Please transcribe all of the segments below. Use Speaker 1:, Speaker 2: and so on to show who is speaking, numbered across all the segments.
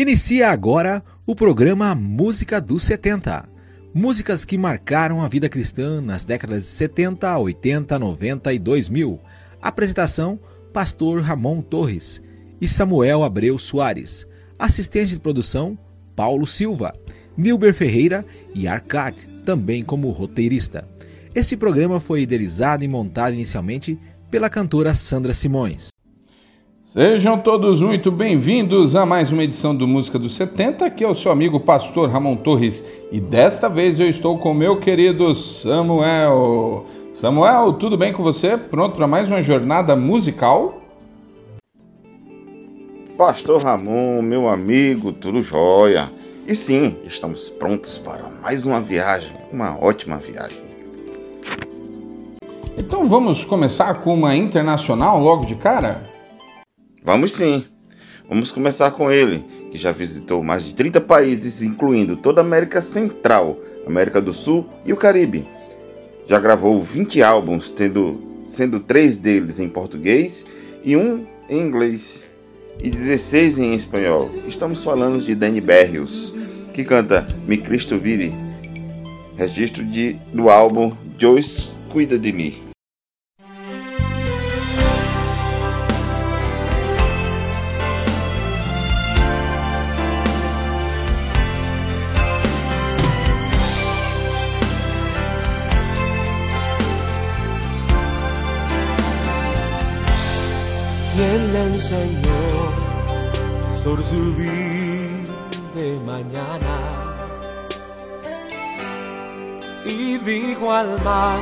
Speaker 1: Inicia agora o programa Música dos 70. Músicas que marcaram a vida cristã nas décadas de 70, 80, 90 e 2000. Apresentação: Pastor Ramon Torres e Samuel Abreu Soares. Assistente de produção: Paulo Silva, Nilber Ferreira e Arcade, também como roteirista. Este programa foi idealizado e montado inicialmente pela cantora Sandra Simões.
Speaker 2: Sejam todos muito bem-vindos a mais uma edição do Música dos 70. Aqui é o seu amigo Pastor Ramon Torres e desta vez eu estou com meu querido Samuel. Samuel, tudo bem com você? Pronto para mais uma jornada musical?
Speaker 3: Pastor Ramon, meu amigo, tudo jóia. E sim, estamos prontos para mais uma viagem, uma ótima viagem.
Speaker 2: Então vamos começar com uma internacional logo de cara?
Speaker 3: Vamos sim. Vamos começar com ele, que já visitou mais de 30 países, incluindo toda a América Central, América do Sul e o Caribe. Já gravou 20 álbuns, tendo, sendo três deles em português e um em inglês, e 16 em espanhol. Estamos falando de Danny Berrios, que canta Me Cristo Vive, registro de, do álbum Joyce Cuida de Mim.
Speaker 4: Señor sobre su de mañana. Y dijo al mar,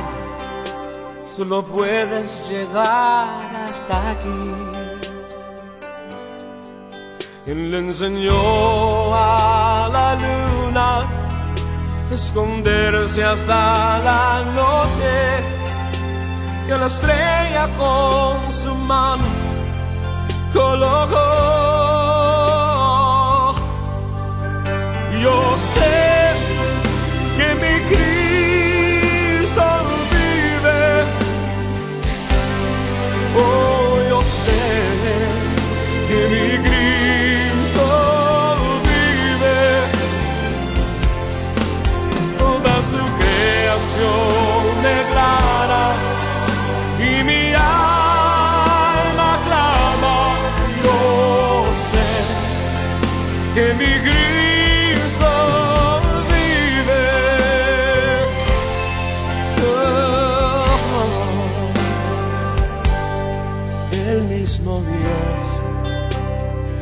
Speaker 4: solo puedes llegar hasta aquí. Él le enseñó a la luna esconderse hasta la noche y a la estrella con su mano colocó. Yo sé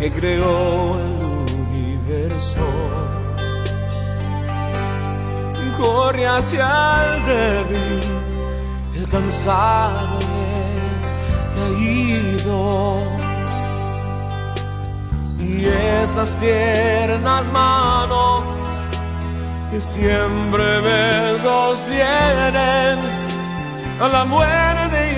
Speaker 4: que creó el universo. Corre hacia el débil, el cansado el caído y estas tiernas manos que siempre me sostienen a la muerte y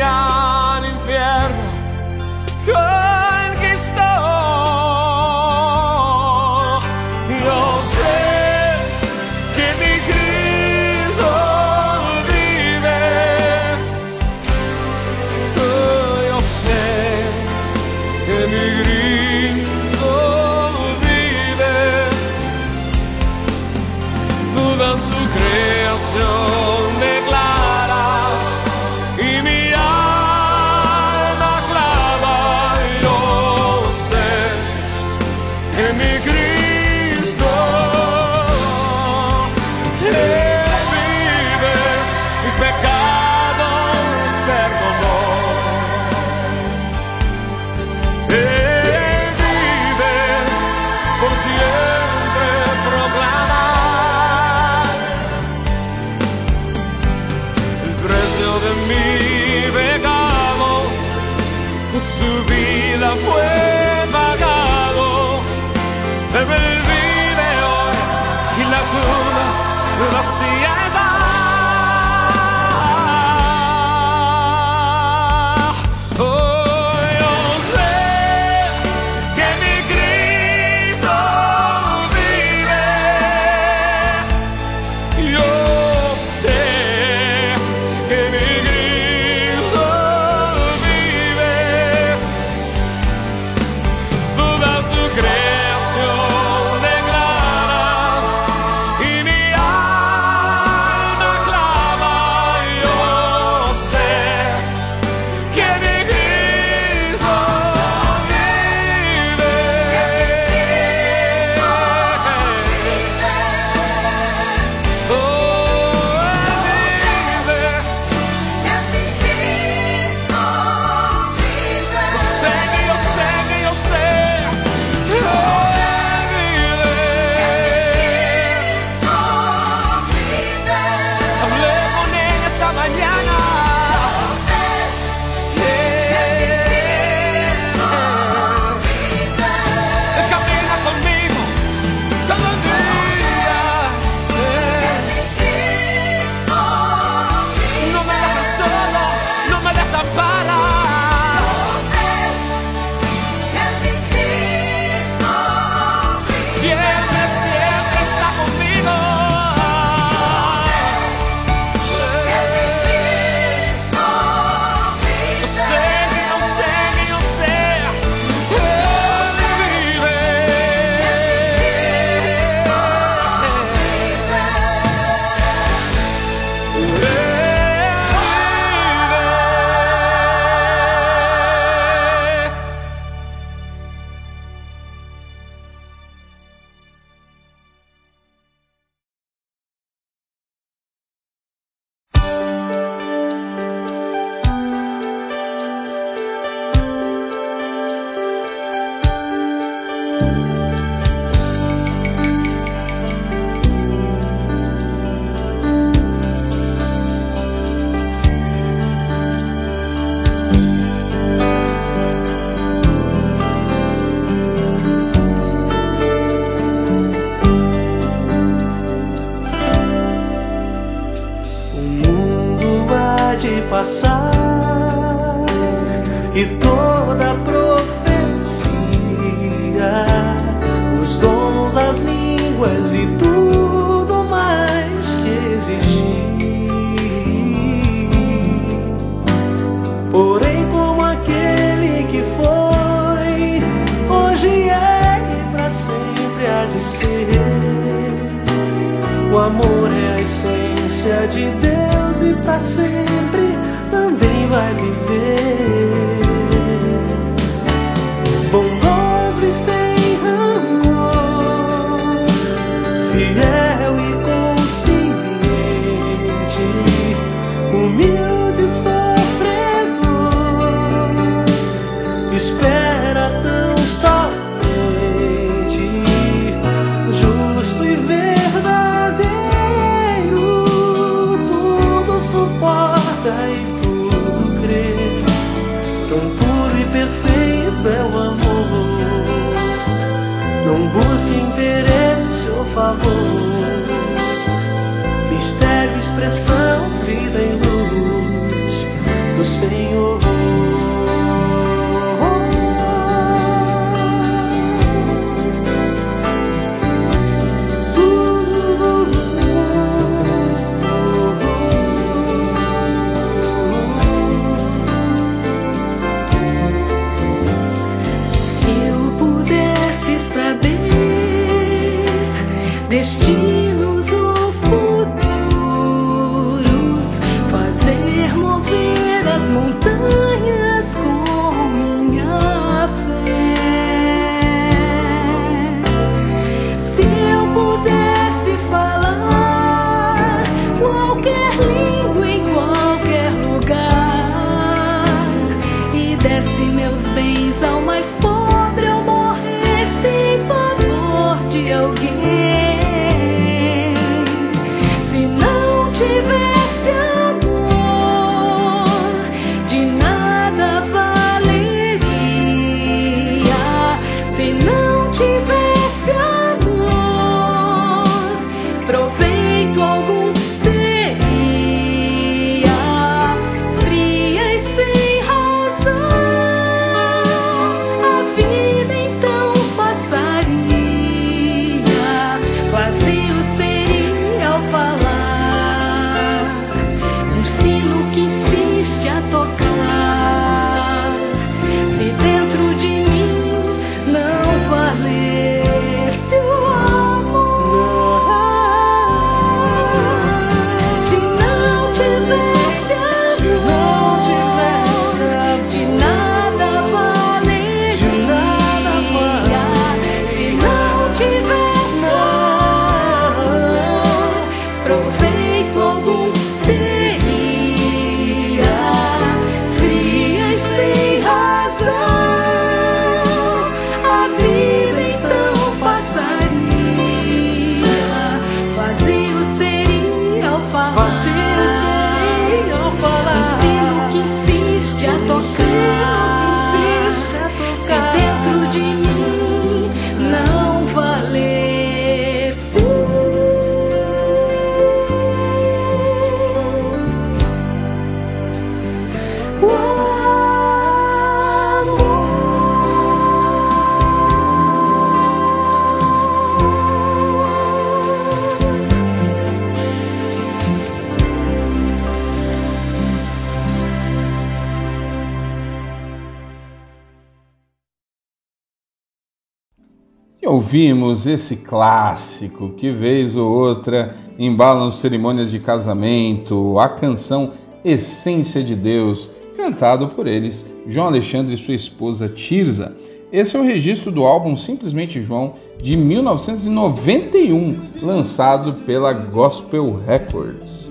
Speaker 2: ouvimos esse clássico que vez ou outra embalam cerimônias de casamento, a canção Essência de Deus, cantado por eles, João Alexandre e sua esposa Tirza. Esse é o registro do álbum Simplesmente João de 1991, lançado pela Gospel Records.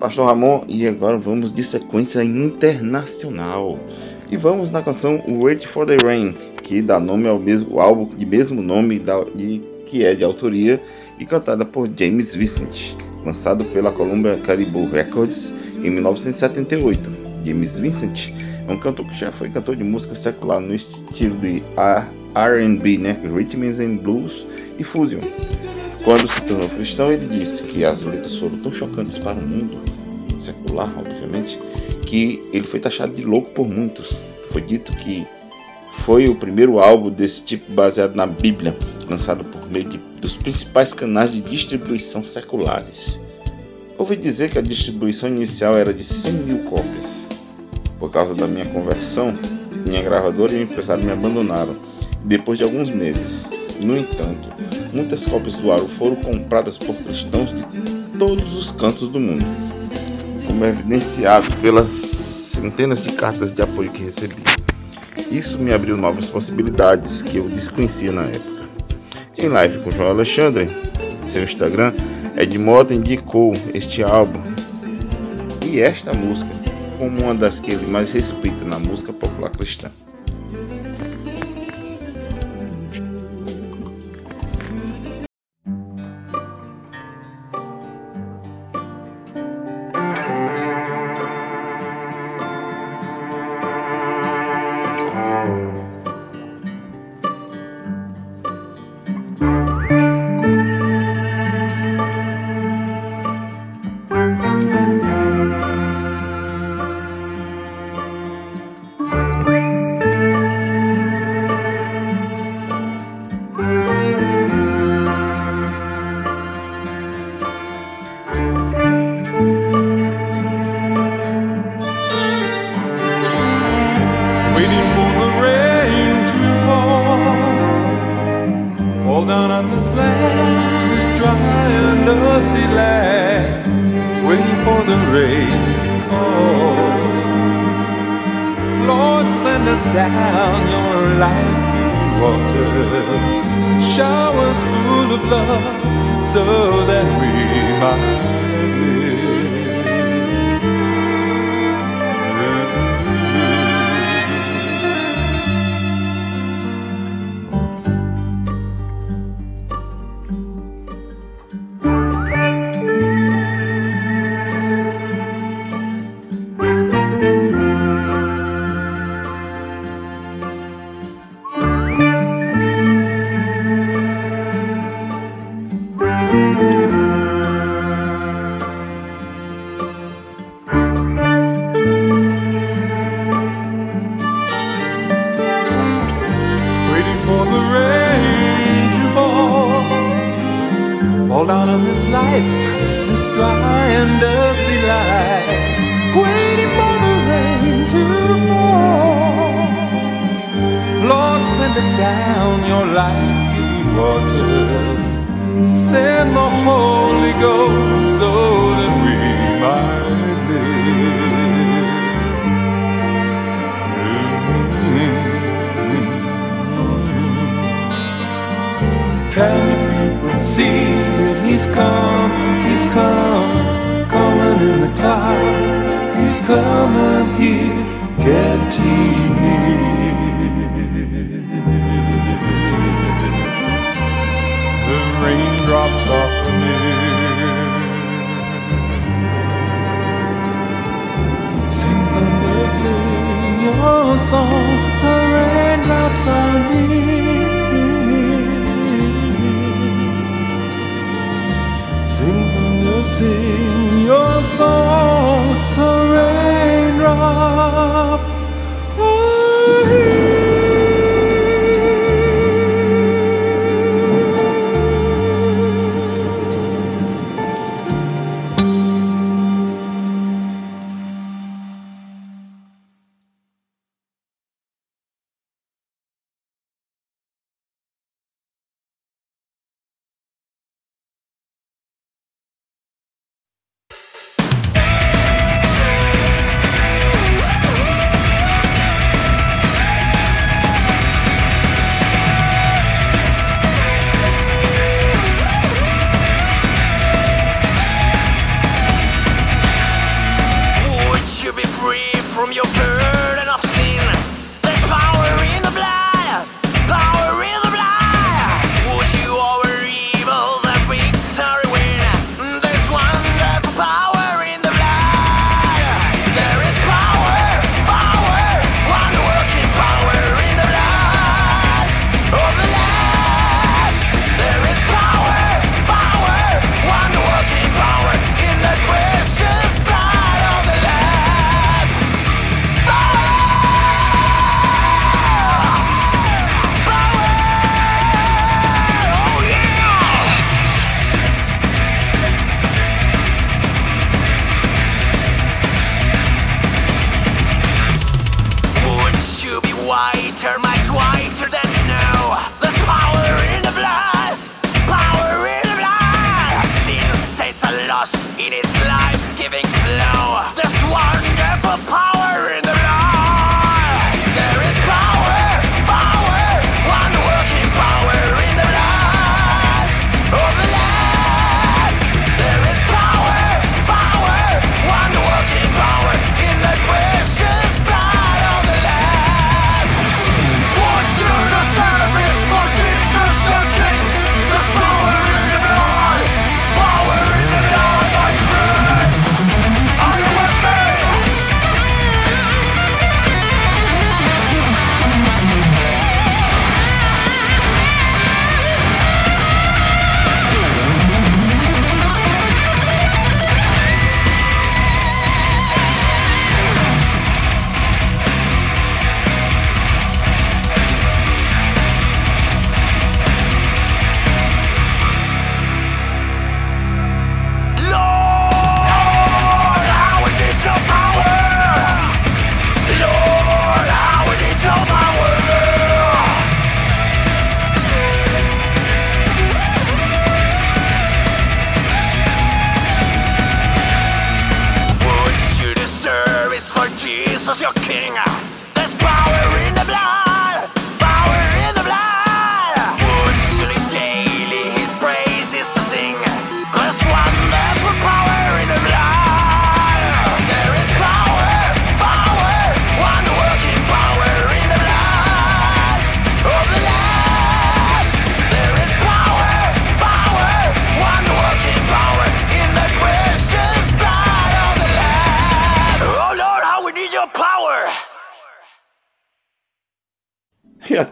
Speaker 3: Pastor Ramon, e agora vamos de sequência internacional. E vamos na canção Wait for the Rain, que dá nome ao mesmo álbum de mesmo nome da, de, que é de autoria e cantada por James Vincent, lançado pela Columbia Caribou Records em 1978. James Vincent é um cantor que já foi cantor de música secular no estilo de R&B, né, Rhythms and Blues e Fusion. Quando se tornou cristão, ele disse que as letras foram tão chocantes para o mundo
Speaker 5: secular, obviamente, que ele foi taxado de louco por muitos. Foi dito que foi o primeiro álbum desse tipo baseado na Bíblia, lançado por meio de, dos principais canais de distribuição seculares. Ouvi dizer que a distribuição inicial era de 100 mil cópias. Por causa da minha conversão, minha gravadora e o empresário me abandonaram depois de alguns meses. No entanto, muitas cópias do Aro foram compradas por cristãos de todos os cantos do mundo, como é evidenciado pelas centenas de cartas de apoio que recebi. Isso me abriu novas possibilidades que eu desconhecia na época. Em live com João Alexandre, seu Instagram, Ed Mota indicou este álbum e esta música como uma das que ele mais respeita na música popular cristã.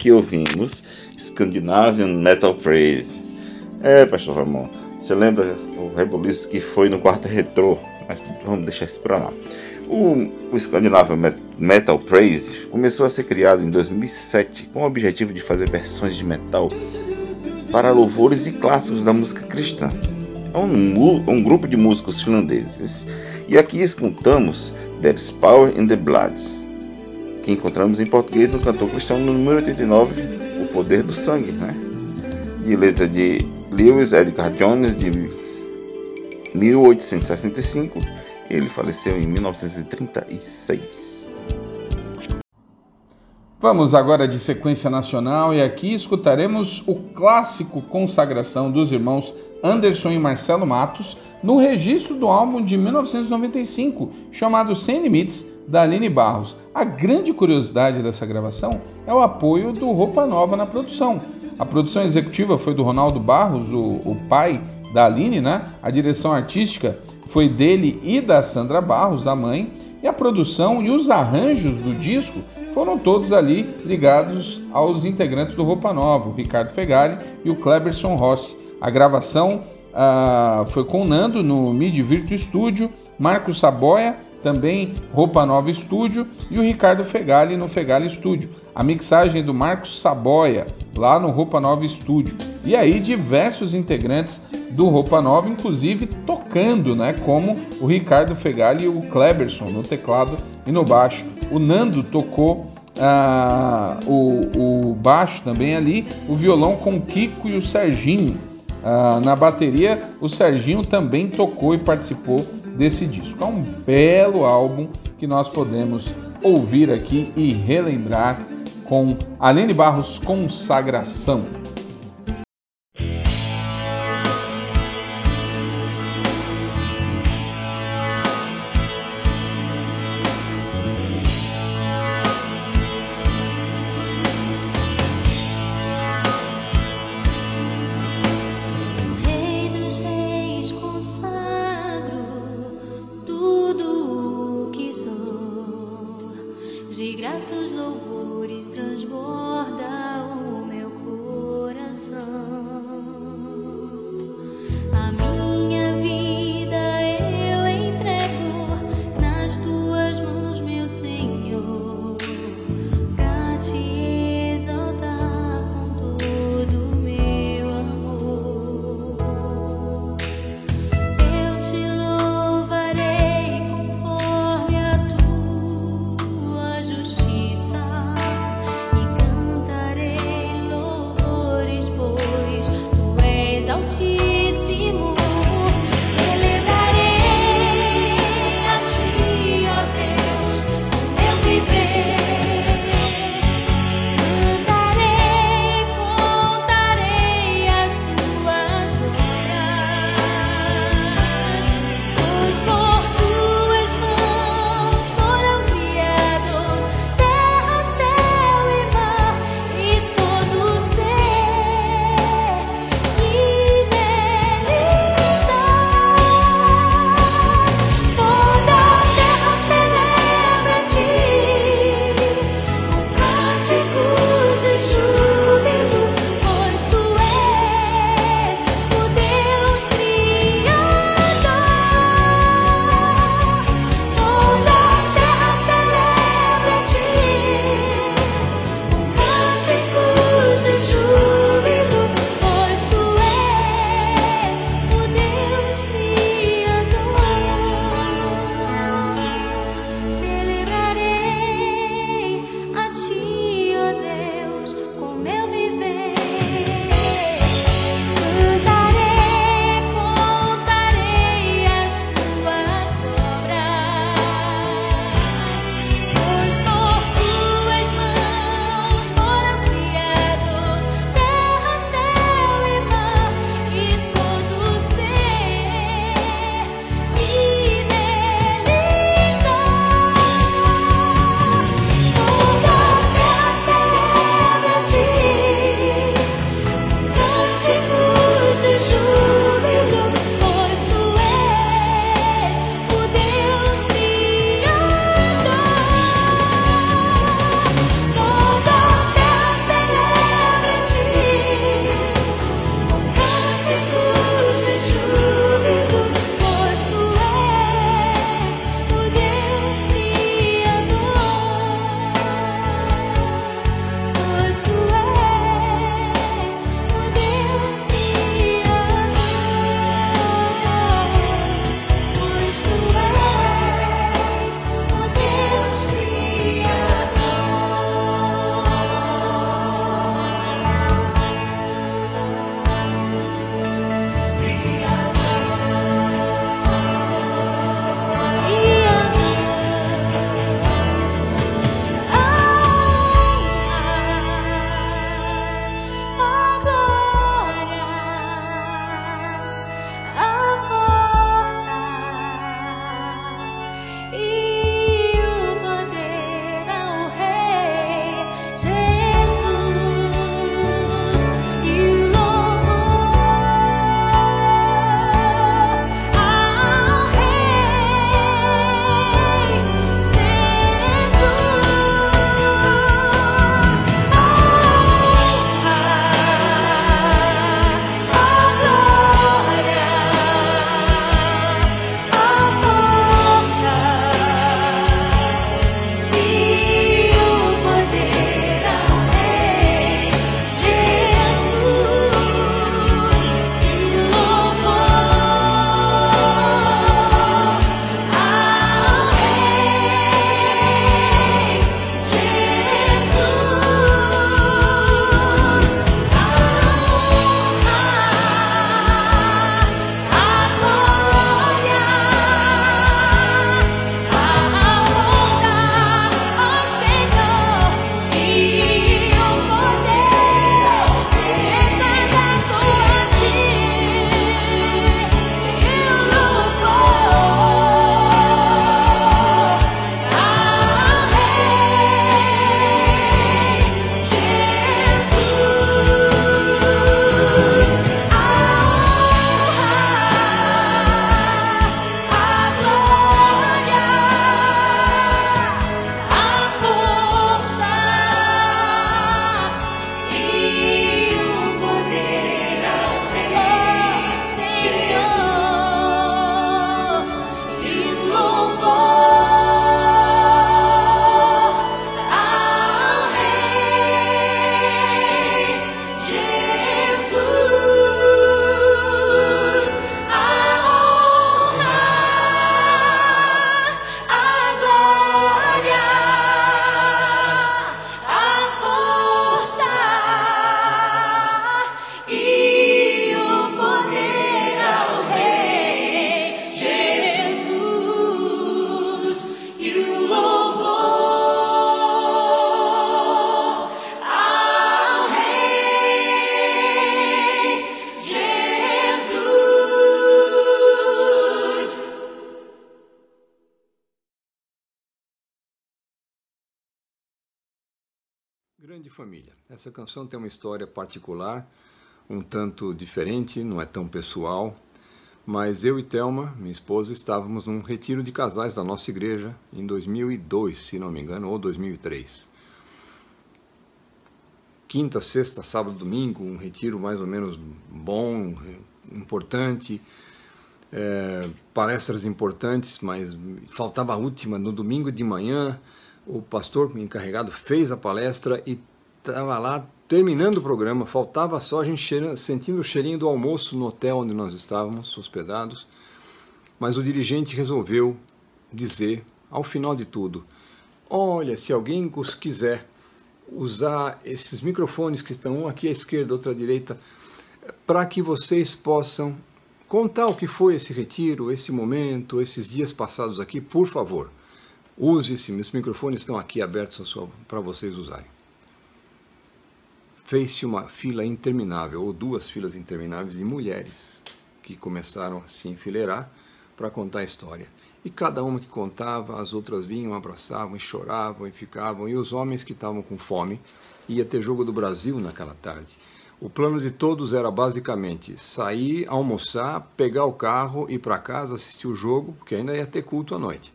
Speaker 3: E aqui ouvimos Scandinavian Metal Praise. É, pastor Ramon, você lembra o rebuliço que foi no quarto retrô? Mas vamos deixar isso pra lá. O, o Scandinavian Met- Metal Praise começou a ser criado em 2007 com o objetivo de fazer versões de metal para louvores e clássicos da música cristã. É um, um grupo de músicos finlandeses. E aqui escutamos There's Power in the Blood, que encontramos em português no cantor cristão no número 89, O Poder do Sangue, né? de letra de Lewis Edgar Jones, de 1865. Ele faleceu em 1936.
Speaker 2: Vamos agora de sequência nacional e aqui escutaremos o clássico Consagração dos irmãos Anderson e Marcelo Matos no registro do álbum de 1995 chamado Sem Limites da Aline Barros. A grande curiosidade dessa gravação é o apoio do Roupa Nova na produção. A produção executiva foi do Ronaldo Barros, o, o pai da Aline, né? A direção artística foi dele e da Sandra Barros, a mãe, e a produção e os arranjos do disco foram todos ali ligados aos integrantes do Roupa Nova, o Ricardo Fegali e o Kleberson Rossi. A gravação ah, foi com o Nando no Mid Virtual Studio, Marcos Saboia, também Roupa Nova Studio, e o Ricardo Fegali no Fegali Studio. A mixagem do Marcos Saboia, lá no Roupa Nova Studio. E aí diversos integrantes do Roupa Nova, inclusive tocando, né, como o Ricardo Fegali e o Kleberson no teclado e no baixo. O Nando tocou ah, o, o baixo também ali, o violão com o Kiko e o Serginho. Ah, na bateria, o Serginho também tocou e participou desse disco. É um belo álbum que nós podemos ouvir aqui e relembrar com Aline Barros Consagração.
Speaker 6: Família. Essa canção tem uma história particular, um tanto diferente, não é tão pessoal, mas eu e Thelma, minha esposa, estávamos num retiro de casais da nossa igreja em 2002, se não me engano, ou 2003. Quinta, sexta, sábado, domingo, um retiro mais ou menos bom, importante, é, palestras importantes, mas faltava a última no domingo de manhã. O pastor encarregado fez a palestra e estava lá terminando o programa. Faltava só a gente cheirando, sentindo o cheirinho do almoço no hotel onde nós estávamos hospedados. Mas o dirigente resolveu dizer, ao final de tudo: Olha, se alguém quiser usar esses microfones que estão um aqui à esquerda, outro à direita, para que vocês possam contar o que foi esse retiro, esse momento, esses dias passados aqui, por favor. Use esse, meus microfones estão aqui abertos para vocês usarem. Fez-se uma fila interminável, ou duas filas intermináveis de mulheres que começaram a se enfileirar para contar a história. E cada uma que contava, as outras vinham, abraçavam e choravam e ficavam. E os homens que estavam com fome, ia ter jogo do Brasil naquela tarde. O plano de todos era basicamente sair, almoçar, pegar o carro, ir para casa, assistir o jogo, porque ainda ia ter culto à noite.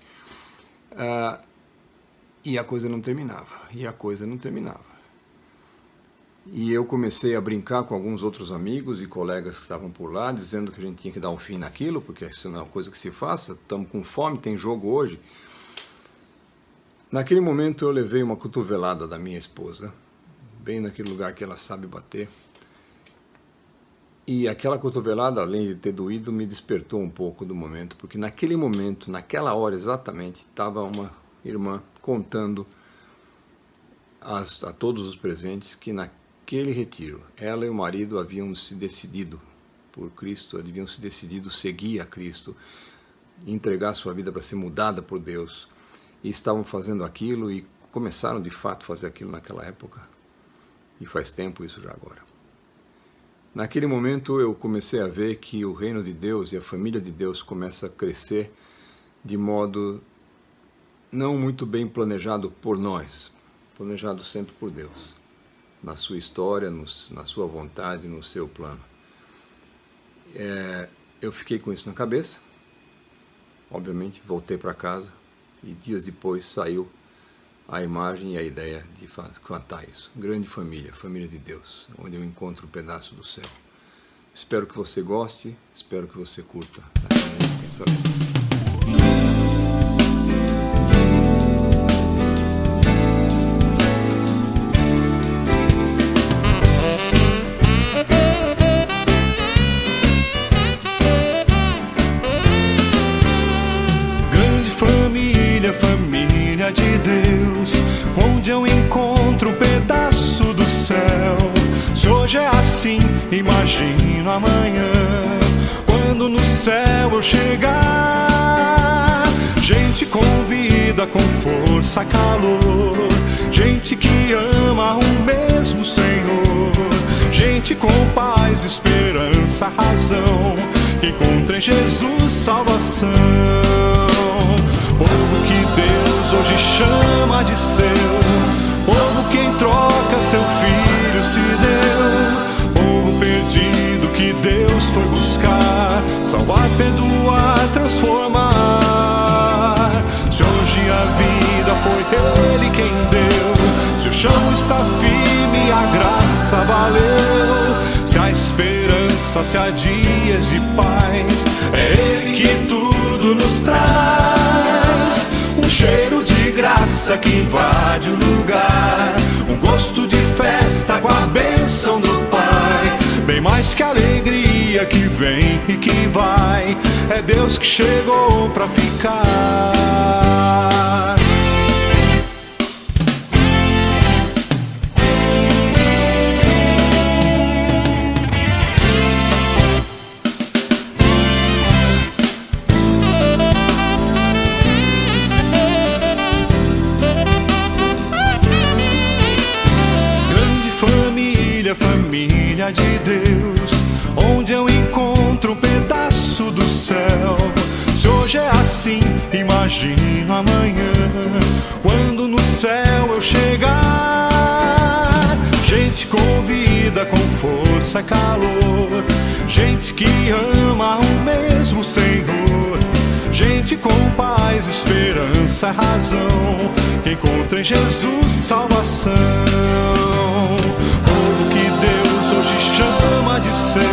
Speaker 6: Ah, e a coisa não terminava, e a coisa não terminava. E eu comecei a brincar com alguns outros amigos e colegas que estavam por lá, dizendo que a gente tinha que dar um fim naquilo, porque isso não é uma coisa que se faça, estamos com fome, tem jogo hoje. Naquele momento eu levei uma cotovelada da minha esposa, bem naquele lugar que ela sabe bater. E aquela cotovelada, além de ter doído, me despertou um pouco do momento, porque naquele momento, naquela hora exatamente, estava uma irmã contando as, a todos os presentes que naquele retiro, ela e o marido haviam se decidido por Cristo, haviam se decidido seguir a Cristo, entregar sua vida para ser mudada por Deus, e estavam fazendo aquilo e começaram de fato a fazer aquilo naquela época. E faz tempo isso já agora. Naquele momento eu comecei a ver que o reino de Deus e a família de Deus começa a crescer de modo não muito bem planejado por nós, planejado sempre por Deus, na sua história, no, na sua vontade, no seu plano. É, eu fiquei com isso na cabeça, obviamente, voltei para casa e dias depois saiu a imagem e a ideia de cantar isso. Grande família, família de Deus, onde eu encontro um pedaço do céu. Espero que você goste, espero que você curta essa letra.
Speaker 7: Chegar. Gente com vida, com força, calor, gente que ama o mesmo Senhor, gente com paz, esperança, razão, que encontra em Jesus salvação. Povo que Deus hoje chama de seu, povo que em troca seu filho se deu, povo perdido que Deus foi buscar, salvar, perdoar, transformar. Se hoje a vida foi Ele quem deu, se o chão está firme, a graça valeu, se a esperança se há dias de paz, é Ele que tudo nos traz. Um cheiro de graça que invade o lugar, um gosto de festa com a bênção do. Bem mais que alegria que vem e que vai, é Deus que chegou pra ficar. Imagino amanhã, quando no céu eu chegar. esperança é calor. Gente que ama o mesmo Senhor. Gente com paz, esperança, razão. Que encontra em Jesus salvação. Povo que Deus hoje chama de seu.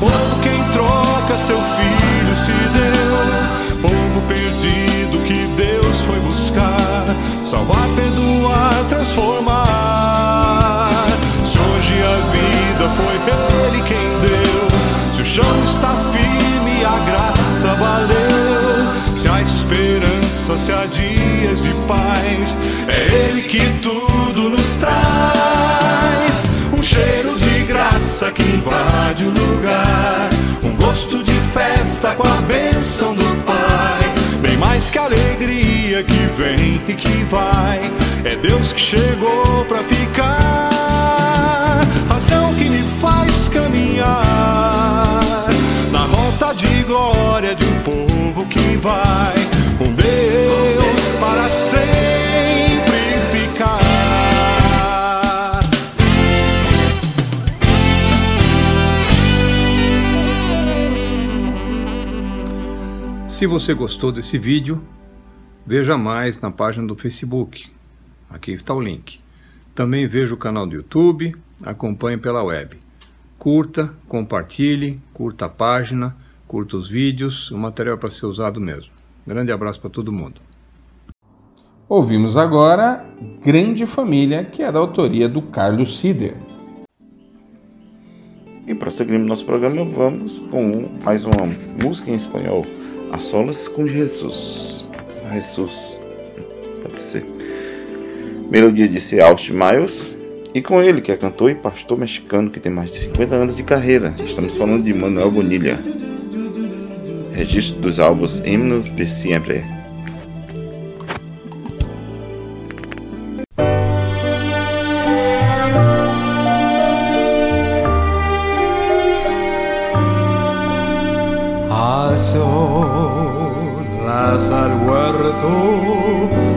Speaker 7: Povo que em troca seu filho se deu. Povo perdido que Deus foi buscar. Salvar, perdoar, transformar. Se hoje a vida foi Ele quem deu. Se o chão está firme, a graça valeu. Se há esperança, se há dias de paz, é Ele que tudo nos traz. Um cheiro de graça que invade o lugar. Um gosto de festa com a bênção do Pai. Mais que alegria que vem e que vai. É Deus que chegou pra ficar. Razão que me faz caminhar na rota de glória de um povo que vai
Speaker 6: Se você gostou desse vídeo, veja mais na página do Facebook. Aqui está o link. Também veja o canal do YouTube, acompanhe pela web. Curta, compartilhe, curta a página, curta os vídeos, o material é para ser usado mesmo. Grande abraço para todo mundo.
Speaker 2: Ouvimos agora Grande Família, que é da autoria do Carlos Sider.
Speaker 3: E prosseguimos nosso programa, vamos com mais uma música em espanhol. A solas com Jesus. Jesus. Pode ser. Melodia de C. Austin Miles. E com ele, que é cantor e pastor mexicano que tem mais de 50 anos de carreira. Estamos falando de Manuel Bonilha. Registro dos álbuns Himnos de Siempre.
Speaker 5: A solas al huerto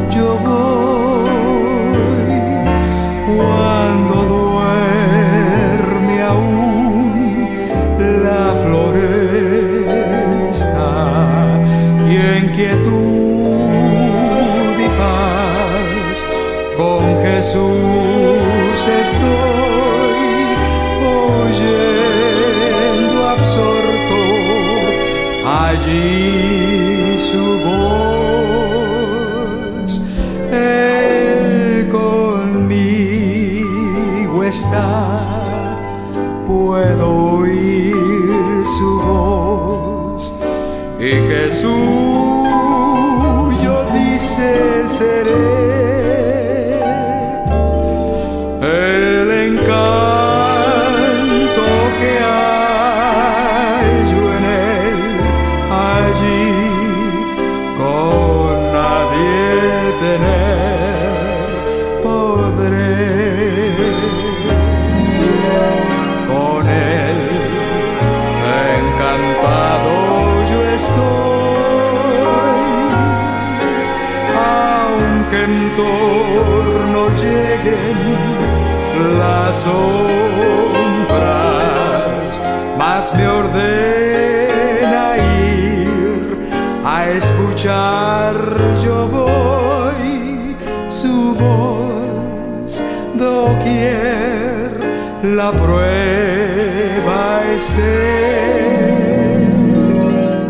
Speaker 5: la prueba esté.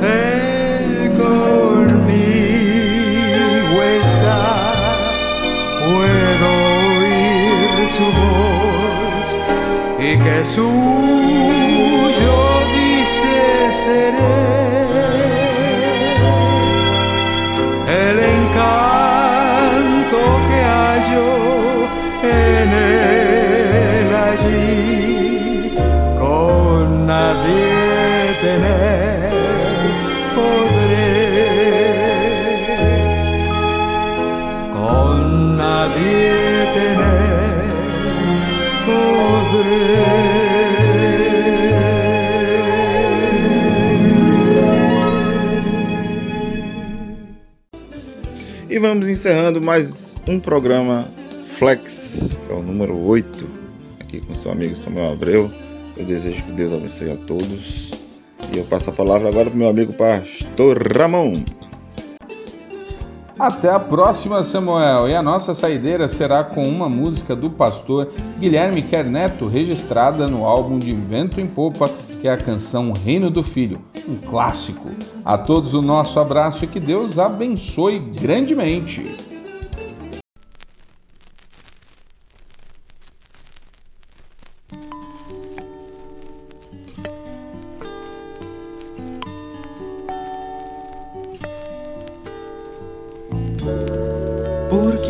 Speaker 5: Él conmigo está, puedo oír su voz y que suyo dice seré.
Speaker 3: Encerrando mais um programa Flex, que é o número 8, aqui com seu amigo Samuel Abreu. Eu desejo que Deus abençoe a todos. E eu passo a palavra agora para o meu amigo pastor Ramon.
Speaker 2: Até a próxima, Samuel. E a nossa saideira será com uma música do pastor Guilherme Kerneto, registrada no álbum de Vento em Popa, que é a canção Reino do Filho, um clássico. A todos o nosso abraço e que Deus abençoe grandemente.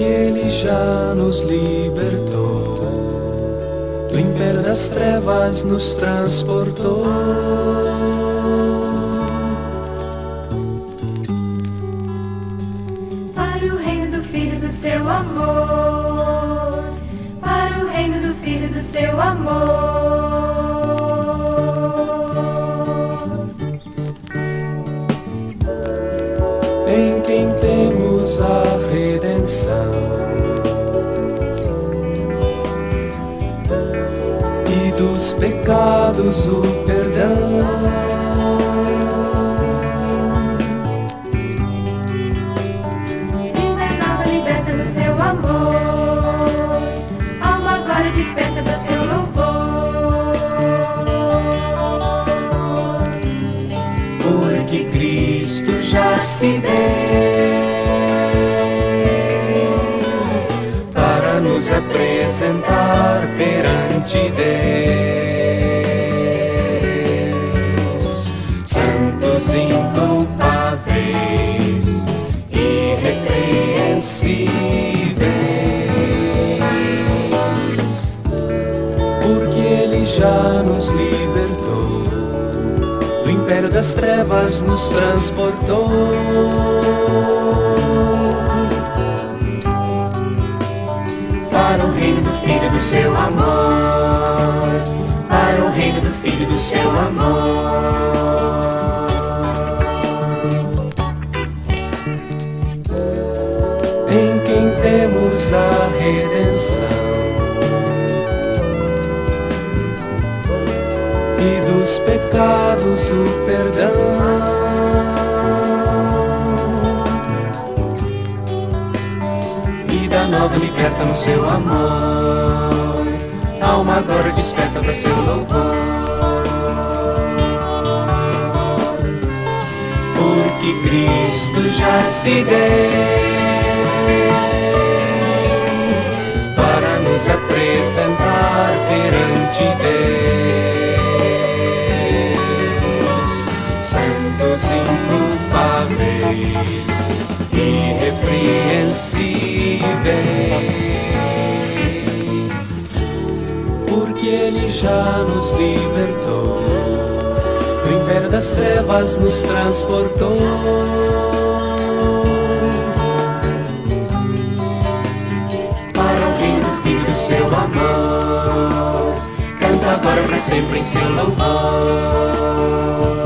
Speaker 8: porque ele já nos libertou. Do império das trevas nos transportou. Se deu para nos apresentar perante Deus, santos inculpáveis, irrepreensíveis, porque Ele já nos libertou império das trevas nos transportou para o reino do Filho do seu amor, para o reino do Filho do seu amor. Em quem temos a redenção. Pecados o perdão. Vida nova liberta no seu amor, alma agora desperta para seu louvor. Porque Cristo já se deu para nos apresentar perante Deus, santos inculpáveis, irrepreensíveis, porque Ele já nos libertou, do império das trevas nos transportou. seu amor. Canta agora para sempre em seu louvor.